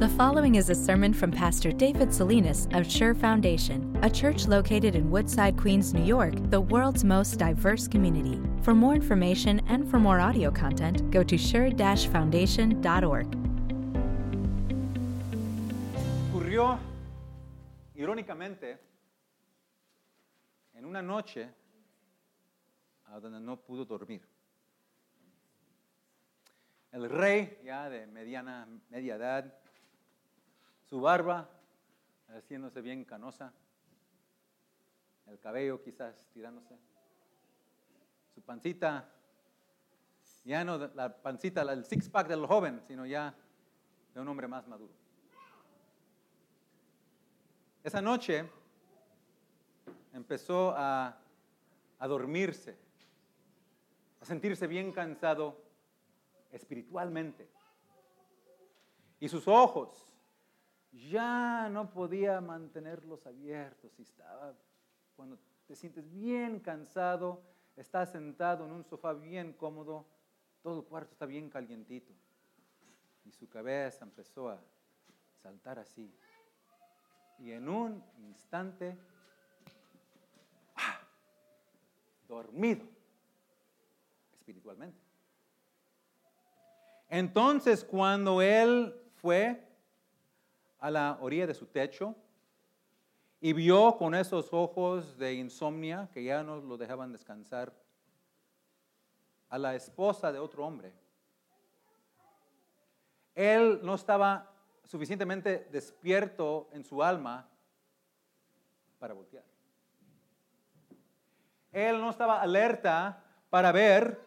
The following is a sermon from Pastor David Salinas of Sure Foundation, a church located in Woodside, Queens, New York, the world's most diverse community. For more information and for more audio content, go to sure-foundation.org. Ocurrió, irónicamente, en una noche a donde no pudo dormir. El rey, ya de mediana, media edad, su barba haciéndose bien canosa, el cabello quizás tirándose, su pancita, ya no la pancita, el six pack del joven, sino ya de un hombre más maduro. Esa noche empezó a, a dormirse, a sentirse bien cansado espiritualmente. Y sus ojos ya no podía mantenerlos abiertos y estaba, cuando te sientes bien cansado, estás sentado en un sofá bien cómodo, todo el cuarto está bien calientito. Y su cabeza empezó a saltar así. Y en un instante, ¡ah! dormido espiritualmente. Entonces, cuando él fue a la orilla de su techo y vio con esos ojos de insomnia que ya no lo dejaban descansar a la esposa de otro hombre. Él no estaba suficientemente despierto en su alma para voltear. Él no estaba alerta para ver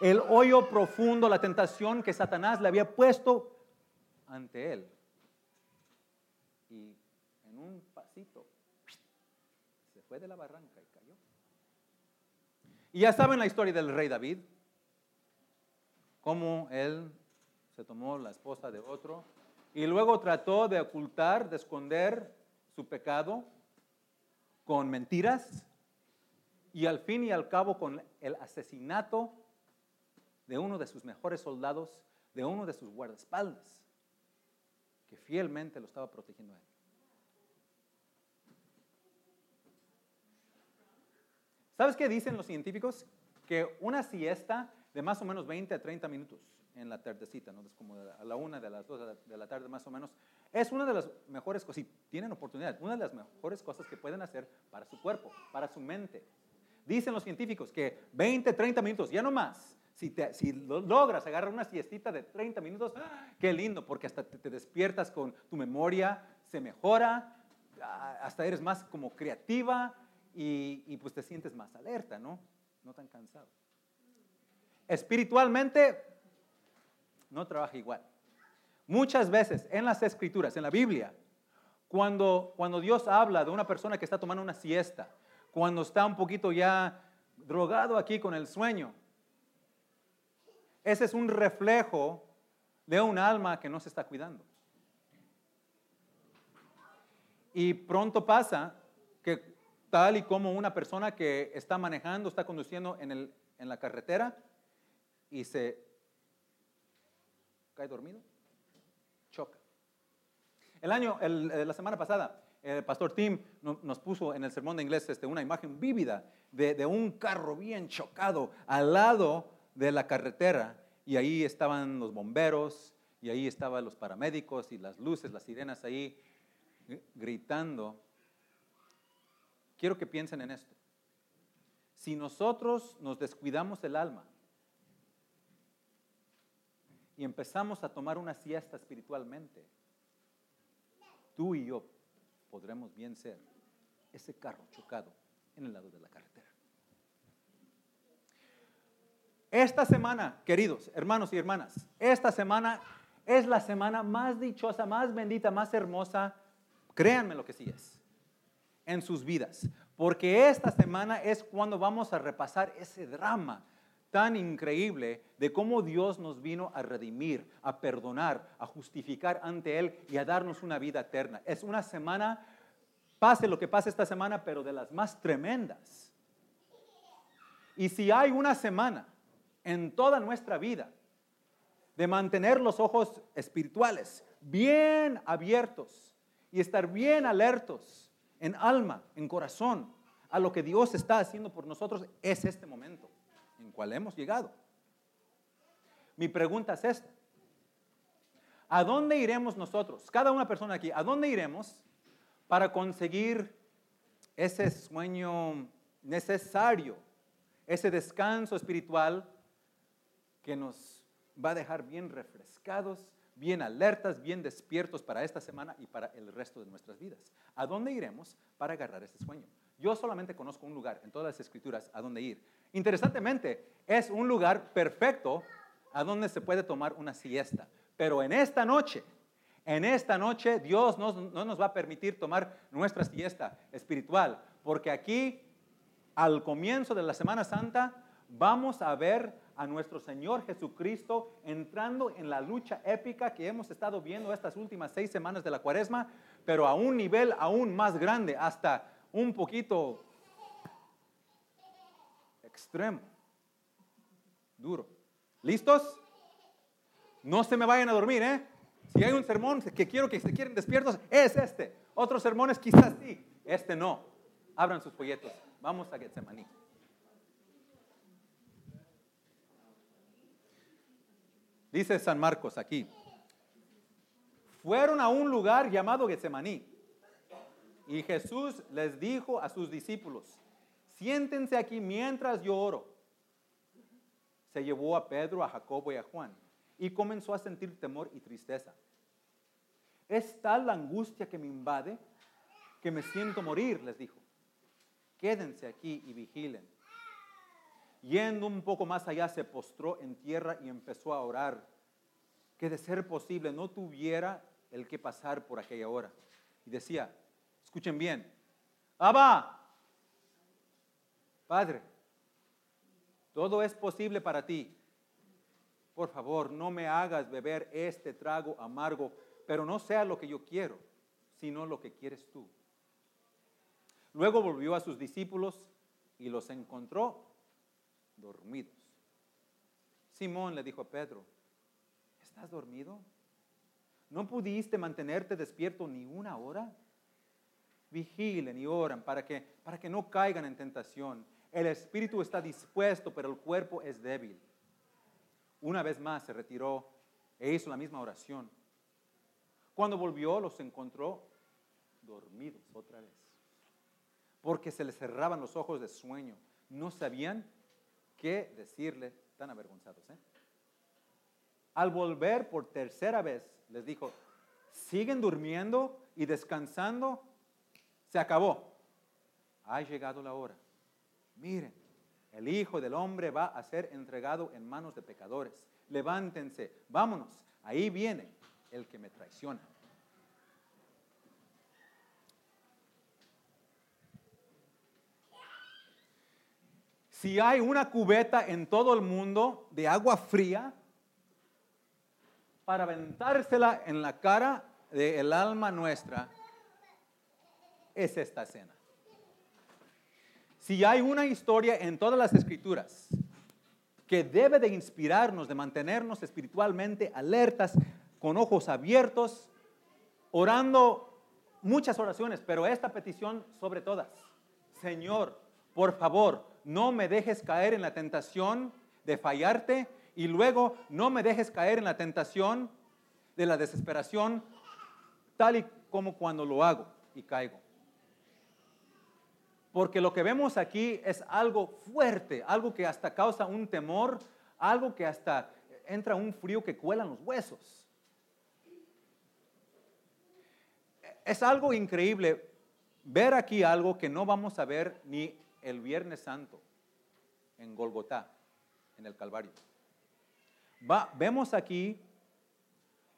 el hoyo profundo, la tentación que Satanás le había puesto ante él y en un pasito se fue de la barranca y cayó. Y ya saben la historia del rey David, cómo él se tomó la esposa de otro y luego trató de ocultar, de esconder su pecado con mentiras y al fin y al cabo con el asesinato de uno de sus mejores soldados, de uno de sus guardaespaldas que fielmente lo estaba protegiendo a él. ¿Sabes qué dicen los científicos? Que una siesta de más o menos 20 a 30 minutos en la tardecita, ¿no? es como a la una de las dos de la tarde más o menos, es una de las mejores cosas, si tienen oportunidad, una de las mejores cosas que pueden hacer para su cuerpo, para su mente. Dicen los científicos que 20, 30 minutos, ya no más, si, logras agarrar una siestita de 30 minutos, qué lindo, porque hasta te, despiertas con tu memoria, se mejora, hasta eres más como creativa y, y pues te sientes más alerta, ¿no? No tan cansado. Espiritualmente no trabaja igual. Muchas veces en las escrituras, en la Biblia, cuando, cuando Dios habla de una persona que está tomando una siesta, cuando está un poquito ya drogado aquí con el sueño, ese es un reflejo de un alma que no se está cuidando. Y pronto pasa que tal y como una persona que está manejando, está conduciendo en, la carretera y se cae dormido, choca. El año, eh, la semana pasada, el pastor Tim nos puso en el sermón de inglés este, una imagen vívida de, de un carro bien chocado al lado de la carretera y ahí estaban los bomberos y ahí estaban los paramédicos y las luces, las sirenas ahí gritando. Quiero que piensen en esto. Si nosotros nos descuidamos el alma y empezamos a tomar una siesta espiritualmente, tú y yo podremos bien ser ese carro chocado en el lado de la carretera. Esta semana, queridos hermanos y hermanas, esta semana es la semana más dichosa, más bendita, más hermosa, créanme lo que sí es, en sus vidas. Porque esta semana es cuando vamos a repasar ese drama tan increíble de cómo Dios nos vino a redimir, a perdonar, a justificar ante Él y a darnos una vida eterna. Es una semana, pase lo que pase esta semana, pero de las más tremendas. Y si hay una semana en toda nuestra vida de mantener los ojos espirituales bien abiertos y estar bien alertos en alma, en corazón, a lo que Dios está haciendo por nosotros, es este momento en cual hemos llegado. Mi pregunta es esta. ¿A dónde iremos nosotros? Cada una persona aquí, ¿a dónde iremos para conseguir ese sueño necesario, ese descanso espiritual que nos va a dejar bien refrescados, bien alertas, bien despiertos para esta semana y para el resto de nuestras vidas? ¿A dónde iremos para agarrar ese sueño? Yo solamente conozco un lugar en todas las escrituras a dónde ir. Interesantemente, es un lugar perfecto a donde se puede tomar una siesta. Pero en esta noche, en esta noche Dios no, nos va a permitir tomar nuestra siesta espiritual, porque aquí, al comienzo de la Semana Santa, vamos a ver a nuestro Señor Jesucristo entrando en la lucha épica que hemos estado viendo estas últimas seis semanas de la cuaresma, pero a un nivel aún más grande, hasta un poquito extremo, duro. ¿Listos? No se me vayan a dormir, ¿eh? Si hay un sermón que quiero que se quieren despiertos, es este. Otros sermones quizás sí, este no. Abran sus folletos. Vamos a Getsemaní. Dice San Marcos aquí. Fueron a un lugar llamado Getsemaní. Y Jesús les dijo a sus discípulos, siéntense aquí mientras yo oro. Se llevó a Pedro, a Jacobo y a Juan y comenzó a sentir temor y tristeza. Es tal la angustia que me invade que me siento morir, les dijo. Quédense aquí y vigilen. Yendo un poco más allá, se postró en tierra y empezó a orar, que de ser posible no tuviera el que pasar por aquella hora. Y decía, escuchen bien, Abba, Padre, todo es posible para ti por favor, no me hagas beber este trago amargo, pero no sea lo que yo quiero, sino lo que quieres tú. Luego volvió a sus discípulos y los encontró dormidos. Simón le dijo a Pedro, ¿estás dormido? ¿No pudiste mantenerte despierto ni una hora? Vigilen y oran para que, para que no caigan en tentación. El espíritu está dispuesto, pero el cuerpo es débil. Una vez más se retiró e hizo la misma oración. Cuando volvió los encontró dormidos otra vez, porque se les cerraban los ojos de sueño. No sabían qué decirle, tan avergonzados. ¿eh? Al volver por tercera vez, les dijo, siguen durmiendo y descansando, se acabó. Ha llegado la hora. Miren, el Hijo del Hombre va a ser entregado en manos de pecadores. Levántense, vámonos. Ahí viene el que me traiciona. Si hay una cubeta en todo el mundo de agua fría para aventársela en la cara del alma nuestra, es esta escena. Si hay una historia en todas las escrituras que debe de inspirarnos, de mantenernos espiritualmente alertas, con ojos abiertos, orando muchas oraciones, pero esta petición sobre todas. Señor, por favor, no me dejes caer en la tentación de fallarte y luego no me dejes caer en la tentación de la desesperación, tal y como cuando lo hago y caigo. Porque lo que vemos aquí es algo fuerte, algo que hasta causa un temor, algo que hasta entra un frío que cuela en los huesos. Es algo increíble ver aquí algo que no vamos a ver ni el Viernes Santo en Golgotá, en el Calvario. vemos aquí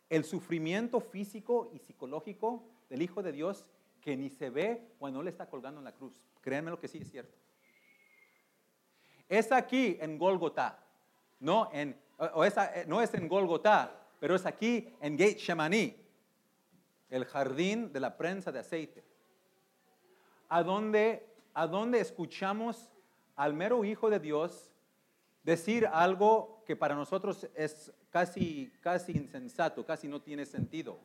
el sufrimiento físico y psicológico del Hijo de Dios que ni se ve cuando Él está colgando en la cruz. Créanme lo que sí es cierto. Es aquí en Golgotá, no, en, o eh, no es en Golgotá, pero es aquí en Gate Shemani, el jardín de la prensa de aceite, a donde, a donde escuchamos al mero Hijo de Dios decir algo que para nosotros es casi, casi insensato, casi no tiene sentido.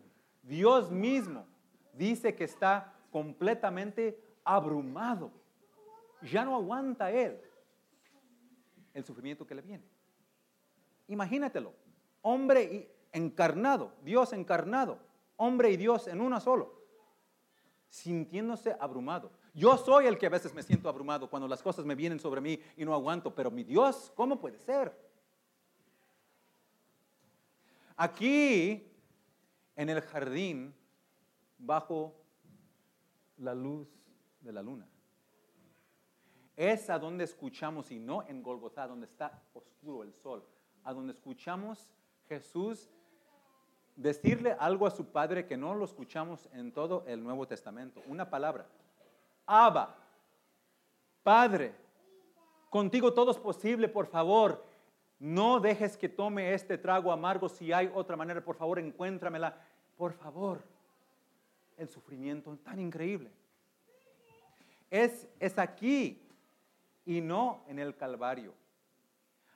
Dios mismo dice que está completamente abrumado. Ya no aguanta Él el sufrimiento que le viene. Imagínatelo, hombre encarnado, Dios encarnado, hombre y Dios en uno solo, sintiéndose abrumado. Yo soy el que a veces me siento abrumado cuando las cosas me vienen sobre mí y no aguanto, pero mi Dios, ¿cómo puede ser? Aquí, en el jardín, bajo la luz de la luna. Es a donde escuchamos, y no en Golgotha, donde está oscuro el sol, a donde escuchamos Jesús decirle algo a su Padre que no lo escuchamos en todo el Nuevo Testamento. Una palabra. Abba, Padre, contigo todo es posible, por favor. No dejes que tome este trago amargo. Si hay otra manera, por favor, encuéntramela. Por favor. El sufrimiento tan increíble. Es, es aquí y no en el Calvario.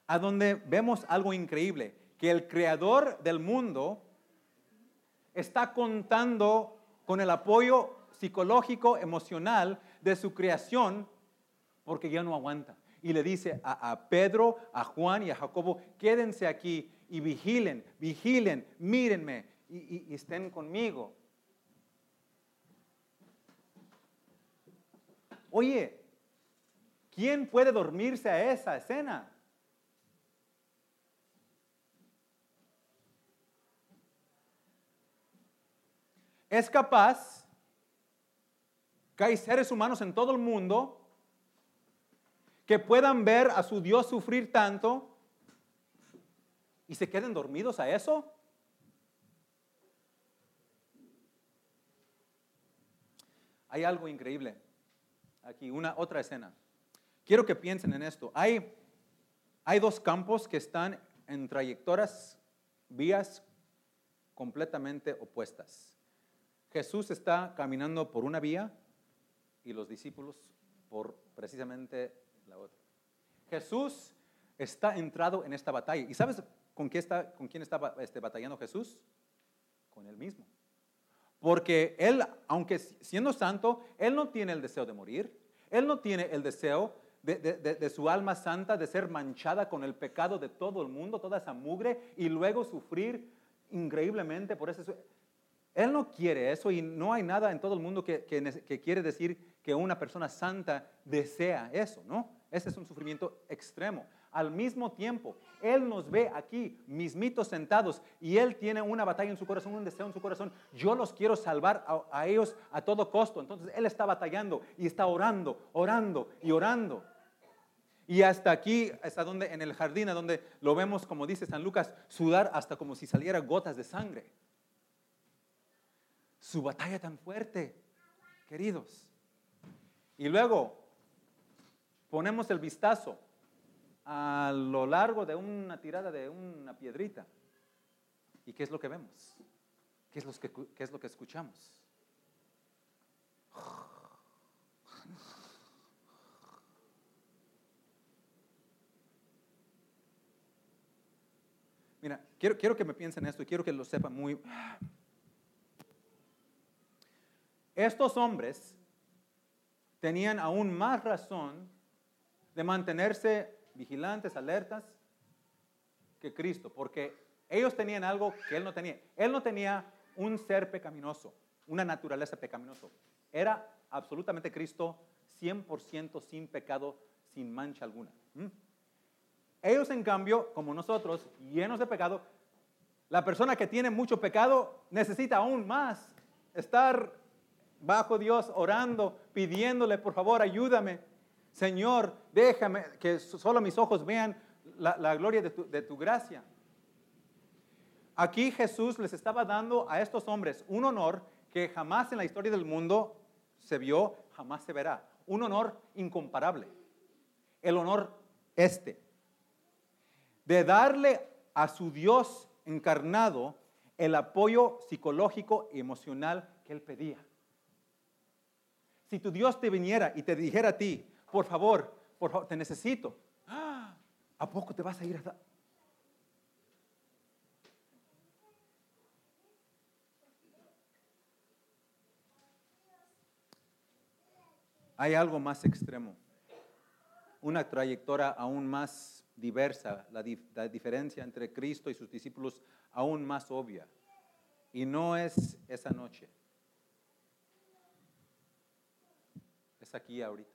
A donde vemos algo increíble, que el creador del mundo está contando con el apoyo psicológico, emocional de su creación, porque ya no aguanta. Y le dice a, Pedro, a Juan y a Jacobo, quédense aquí y vigilen, vigilen, mírenme y estén conmigo. Oye, ¿quién puede dormirse a esa escena? es capaz hay seres humanos en todo el mundo que puedan ver a su Dios sufrir tanto y se queden dormidos a eso. Hay algo increíble aquí, una otra escena. Quiero que piensen en esto. Hay, hay dos campos que están en trayectorias, vías completamente opuestas. Jesús está caminando por una vía y los discípulos por precisamente la otra. Jesús está entrado en esta batalla. ¿Y sabes con, qué está, con quién está este, batallando Jesús? Con él mismo. Porque él, aunque siendo santo, él no tiene el deseo de morir. Él no tiene el deseo de, de, su alma santa de ser manchada con el pecado de todo el mundo, toda esa mugre, y luego sufrir increíblemente por eso. Él no quiere eso y no hay nada en todo el mundo que, quiere decir que una persona santa desea eso, ¿no? Ese es un sufrimiento extremo. Al mismo tiempo, Él nos ve aquí, mismitos sentados, y Él tiene una batalla en su corazón, un deseo en su corazón. Yo los quiero salvar a, a ellos a todo costo. Entonces Él está batallando y está orando, orando y orando. Y hasta aquí, hasta donde, en el jardín, a donde lo vemos, como dice San Lucas, sudar hasta como si saliera gotas de sangre su batalla tan fuerte, queridos. Y luego ponemos el vistazo a lo largo de una tirada de una piedrita. ¿Y qué es lo que vemos? ¿Qué es lo que, qué es lo que escuchamos? Mira, quiero, quiero que me piensen esto y quiero que lo sepan muy, estos hombres tenían aún más razón de mantenerse vigilantes, alertas, que Cristo, porque ellos tenían algo que él no tenía. Él no tenía un ser pecaminoso, una naturaleza pecaminosa. Era absolutamente Cristo 100% sin pecado, sin mancha alguna. Ellos, en cambio, como nosotros, llenos de pecado, la persona que tiene mucho pecado necesita aún más estar bajo Dios orando, pidiéndole, por favor, ayúdame. Señor, déjame que solo mis ojos vean la, gloria de tu, de tu gracia. Aquí Jesús les estaba dando a estos hombres un honor que jamás en la historia del mundo se vio, jamás se verá. Un honor incomparable. El honor este. De darle a su Dios encarnado el apoyo psicológico y emocional que él pedía. Si tu Dios te viniera y te dijera a ti, por favor, por favor, te necesito, ¿a poco te vas a ir hasta... Hay algo más extremo, una trayectoria aún más diversa, la, dif la diferencia entre Cristo y sus discípulos aún más obvia. Y no es esa noche. Aquí ahorita.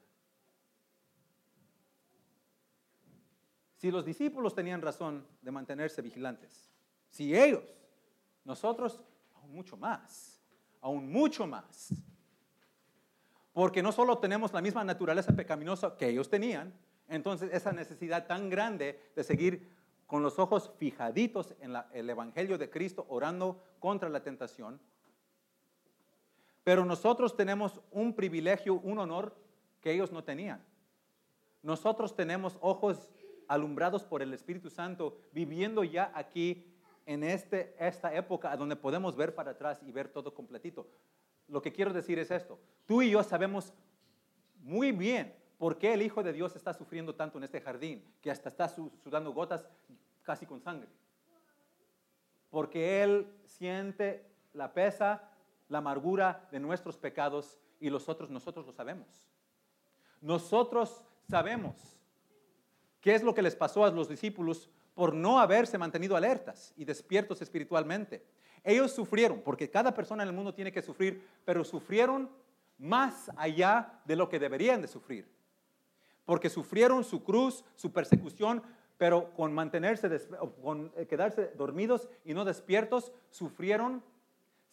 Si los discípulos tenían razón de mantenerse vigilantes, si ellos, nosotros, aún mucho más, aún mucho más. Porque no solo tenemos la misma naturaleza pecaminosa que ellos tenían, entonces esa necesidad tan grande de seguir con los ojos fijaditos en el Evangelio de Cristo, orando contra la tentación. Pero nosotros tenemos un privilegio, un honor que ellos no tenían. Nosotros tenemos ojos alumbrados por el Espíritu Santo, viviendo ya aquí en este, esta época donde podemos ver para atrás y ver todo completito. Lo que quiero decir es esto. Tú y yo sabemos muy bien por qué el Hijo de Dios está sufriendo tanto en este jardín, que hasta está sudando gotas casi con sangre. Porque Él siente la pesa, la amargura de nuestros pecados y los otros nosotros lo sabemos. Nosotros sabemos qué es lo que les pasó a los discípulos por no haberse mantenido alertas y despiertos espiritualmente. Ellos sufrieron, porque cada persona en el mundo tiene que sufrir, pero sufrieron más allá de lo que deberían de sufrir. Porque sufrieron su cruz, su persecución, pero con mantenerse, con eh, quedarse dormidos y no despiertos, sufrieron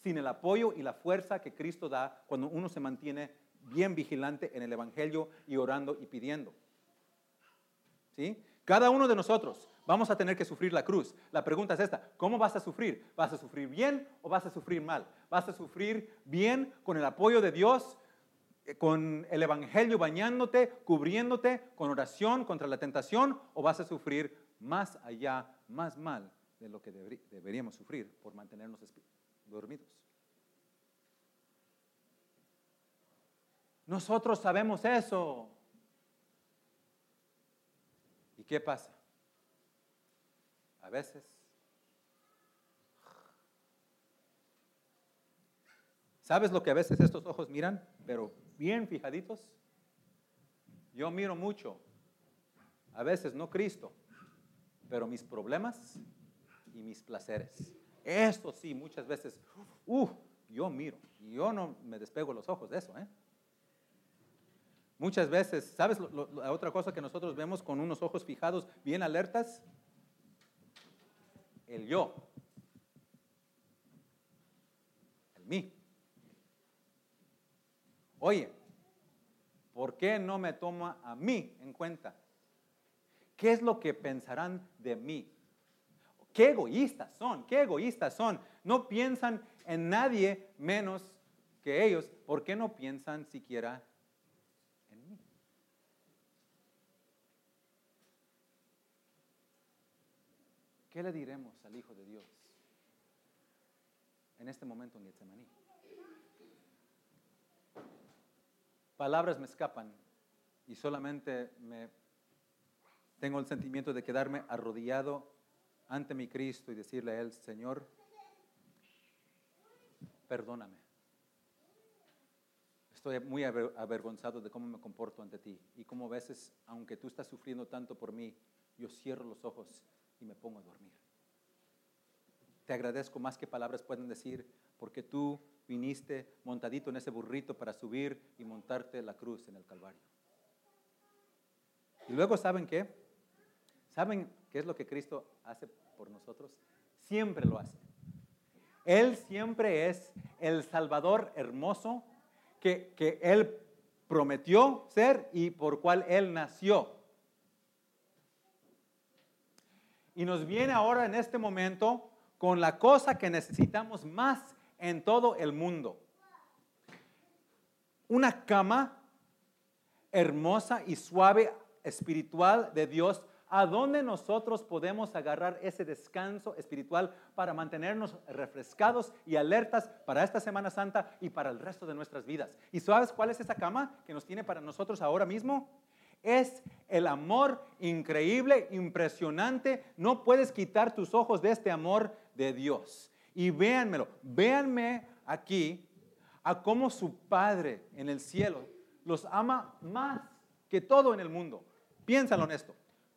sin el apoyo y la fuerza que Cristo da cuando uno se mantiene bien vigilante en el Evangelio y orando y pidiendo. ¿Sí? Cada uno de nosotros vamos a tener que sufrir la cruz. La pregunta es esta, ¿cómo vas a sufrir? ¿Vas a sufrir bien o vas a sufrir mal? ¿Vas a sufrir bien con el apoyo de Dios, eh, con el Evangelio bañándote, cubriéndote, con oración contra la tentación o vas a sufrir más allá, más mal de lo que deberíamos sufrir por mantenernos dormidos? Nosotros sabemos eso. ¿Y qué pasa? A veces ¿Sabes lo que a veces estos ojos miran? Pero bien fijaditos. Yo miro mucho, a veces no Cristo, pero mis problemas y mis placeres. Esto sí, muchas veces, uh, yo miro, yo no me despego los ojos de eso, ¿eh? Muchas veces, ¿sabes la otra cosa que nosotros vemos con unos ojos fijados bien alertas? El yo. El mí. Oye, ¿por qué no me toma a mí en cuenta? ¿Qué es lo que pensarán de mí? Qué egoístas son, qué egoístas son. No piensan en nadie menos que ellos. ¿Por qué no piensan siquiera ¿Qué le diremos al Hijo de Dios en este momento en Getsemaní? Palabras me escapan y solamente me tengo el sentimiento de quedarme arrodillado ante mi Cristo y decirle a Él, Señor, perdóname. Estoy muy avergonzado de cómo me comporto ante ti y cómo a veces, aunque tú estás sufriendo tanto por mí, yo cierro los ojos y me pongo a dormir. Te agradezco más que palabras pueden decir, porque tú viniste montadito en ese burrito para subir y montarte la cruz en el Calvario. Y luego, ¿saben qué? ¿Saben qué es lo que Cristo hace por nosotros? Siempre lo hace. Él siempre es el Salvador hermoso que, que Él prometió ser y por cual Él nació. Y nos viene ahora en este momento con la cosa que necesitamos más en todo el mundo. Una cama hermosa y suave espiritual de Dios a donde nosotros podemos agarrar ese descanso espiritual para mantenernos refrescados y alertas para esta Semana Santa y para el resto de nuestras vidas. ¿Y sabes cuál es esa cama que nos tiene para nosotros ahora mismo? Es el amor increíble, impresionante. No puedes quitar tus ojos de este amor de Dios. Y véanmelo, véanme aquí a cómo su Padre en el cielo los ama más que todo en el mundo. Piénsalo en esto.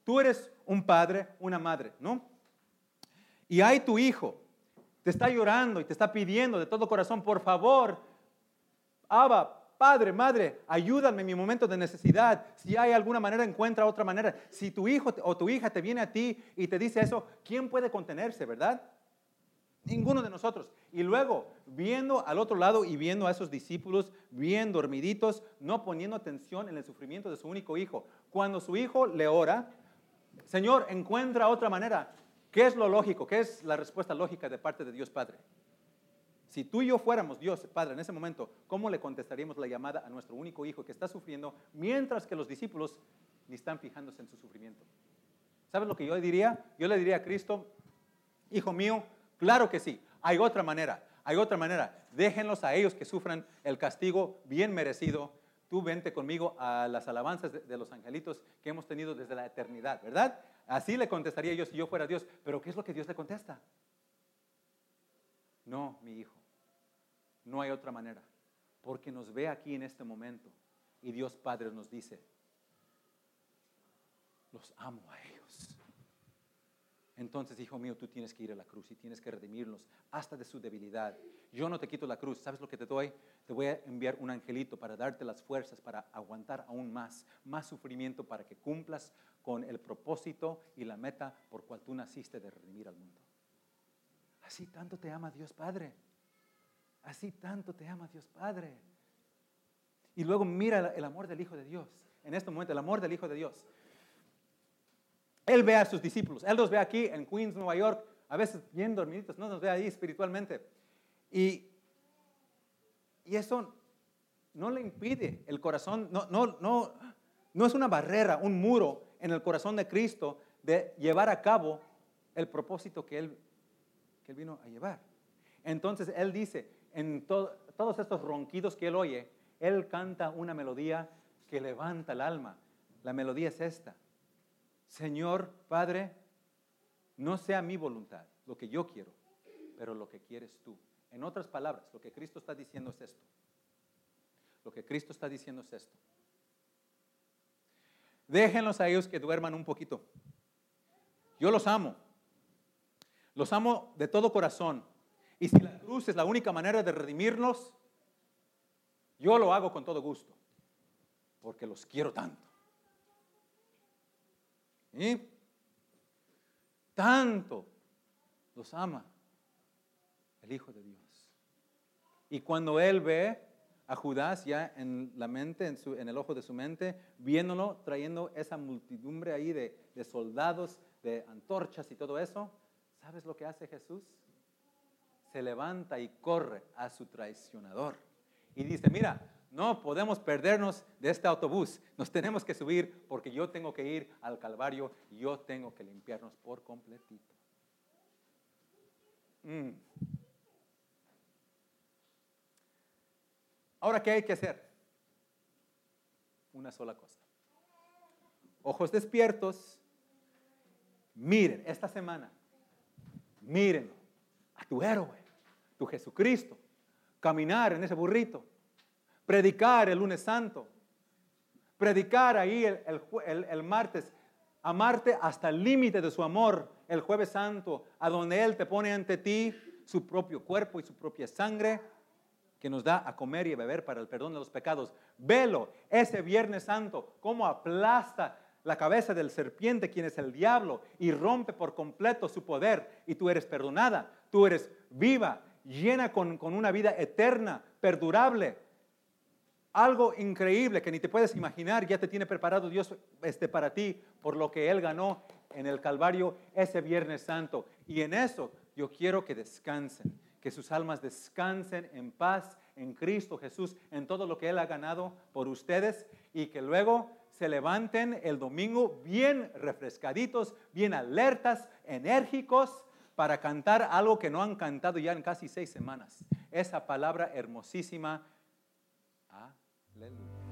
Tú eres un padre, una madre, ¿no? Y hay tu hijo, te está llorando y te está pidiendo de todo corazón, por favor, Abba, padre, madre, ayúdame en mi momento de necesidad. Si hay alguna manera, encuentra otra manera. Si tu hijo o tu hija te viene a ti y te dice eso, ¿quién puede contenerse, verdad? Ninguno de nosotros. Y luego, viendo al otro lado y viendo a esos discípulos bien dormiditos, no poniendo atención en el sufrimiento de su único hijo. Cuando su hijo le ora, Señor, encuentra otra manera. ¿Qué es lo lógico? ¿Qué es la respuesta lógica de parte de Dios Padre? Si tú y yo fuéramos Dios Padre en ese momento, ¿cómo le contestaríamos la llamada a nuestro único hijo que está sufriendo mientras que los discípulos ni están fijándose en su sufrimiento? ¿Sabes lo que yo diría? Yo le diría a Cristo, hijo mío, claro que sí, hay otra manera, hay otra manera. Déjenlos a ellos que sufran el castigo bien merecido. Tú vente conmigo a las alabanzas de, los angelitos que hemos tenido desde la eternidad, ¿verdad? Así le contestaría yo si yo fuera Dios. Pero ¿qué es lo que Dios le contesta? No, mi hijo, no hay otra manera, porque nos ve aquí en este momento y Dios Padre nos dice, los amo a ellos. Entonces, hijo mío, tú tienes que ir a la cruz y tienes que redimirlos hasta de su debilidad. Yo no te quito la cruz. ¿Sabes lo que te doy? Te voy a enviar un angelito para darte las fuerzas para aguantar aún más, más sufrimiento para que cumplas con el propósito y la meta por cual tú naciste de redimir al mundo. Así tanto te ama Dios Padre. Así tanto te ama Dios Padre. Y luego mira el amor del Hijo de Dios. En este momento, el amor del Hijo de Dios. Él ve a sus discípulos. Él los ve aquí en Queens, Nueva York, a veces bien dormiditos, no nos ve ahí espiritualmente. Y, y eso no le impide el corazón, no, no, no, no es una barrera, un muro en el corazón de Cristo de llevar a cabo el propósito que Él que él vino a llevar. Entonces él dice, en todos estos ronquidos que él oye, él canta una melodía que levanta el alma. La melodía es esta. Señor Padre, no sea mi voluntad, lo que yo quiero, pero lo que quieres tú. En otras palabras, lo que Cristo está diciendo es esto. Lo que Cristo está diciendo es esto. Déjenlos a ellos que duerman un poquito. Yo los amo. Los amo de todo corazón. Y si la cruz es la única manera de redimirnos, yo lo hago con todo gusto. Porque los quiero tanto. Tanto los ama el Hijo de Dios. Y cuando Él ve a Judas ya en la mente, en, el ojo de su mente, viéndolo, trayendo esa multidumbre ahí de soldados, de antorchas y todo eso, ¿Sabes lo que hace Jesús? Se levanta y corre a su traicionador. Y dice, mira, no podemos perdernos de este autobús. Nos tenemos que subir porque yo tengo que ir al Calvario. Yo tengo que limpiarnos por completito. Mm. Ahora, ¿qué hay que hacer? Una sola cosa. Ojos despiertos. Miren, esta semana Miren a tu héroe, tu Jesucristo, caminar en ese burrito, predicar el lunes santo, predicar ahí el, martes, amarte hasta el límite de su amor el jueves santo, a donde Él te pone ante ti su propio cuerpo y su propia sangre que nos da a comer y a beber para el perdón de los pecados. Velo ese viernes santo, cómo aplasta la cabeza del serpiente, quien es el diablo, y rompe por completo su poder, y tú eres perdonada, tú eres viva, llena con, una vida eterna, perdurable. Algo increíble que ni te puedes imaginar, ya te tiene preparado Dios este, para ti por lo que Él ganó en el Calvario ese Viernes Santo. Y en eso yo quiero que descansen, que sus almas descansen en paz en Cristo Jesús, en todo lo que Él ha ganado por ustedes y que luego se levanten el domingo bien refrescaditos, bien alertas, enérgicos, para cantar algo que no han cantado ya en casi seis semanas. Esa palabra hermosísima. Hallelujah.